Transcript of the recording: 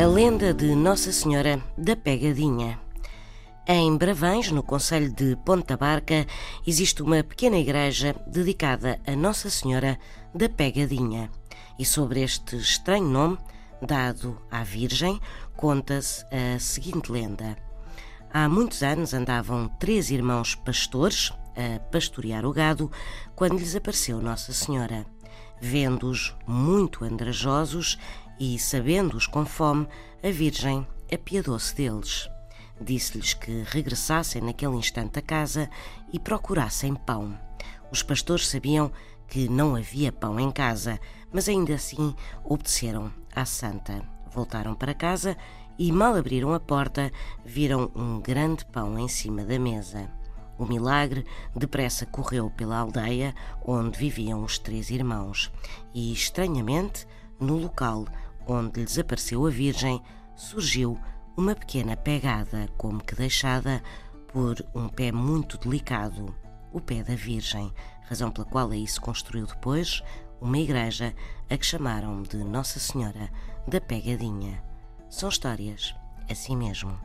A lenda de Nossa Senhora da Pegadinha. Em Bravães, no Conselho de Ponta Barca, existe uma pequena igreja dedicada a Nossa Senhora da Pegadinha. E sobre este estranho nome, dado à Virgem, conta-se a seguinte lenda. Há muitos anos andavam três irmãos pastores a pastorear o gado quando lhes apareceu Nossa Senhora. Vendo-os muito andrajosos e, sabendo-os com fome, a Virgem apiadou-se deles. Disse-lhes que regressassem naquele instante a casa e procurassem pão. Os pastores sabiam que não havia pão em casa, mas ainda assim obedeceram à santa. Voltaram para casa e, mal abriram a porta, viram um grande pão em cima da mesa. O milagre depressa correu pela aldeia onde viviam os três irmãos e, estranhamente, no local onde lhes apareceu a Virgem, surgiu uma pequena pegada, como que deixada por um pé muito delicado, o pé da Virgem, razão pela qual aí se construiu depois uma igreja a que chamaram de Nossa Senhora da Pegadinha. São histórias assim mesmo.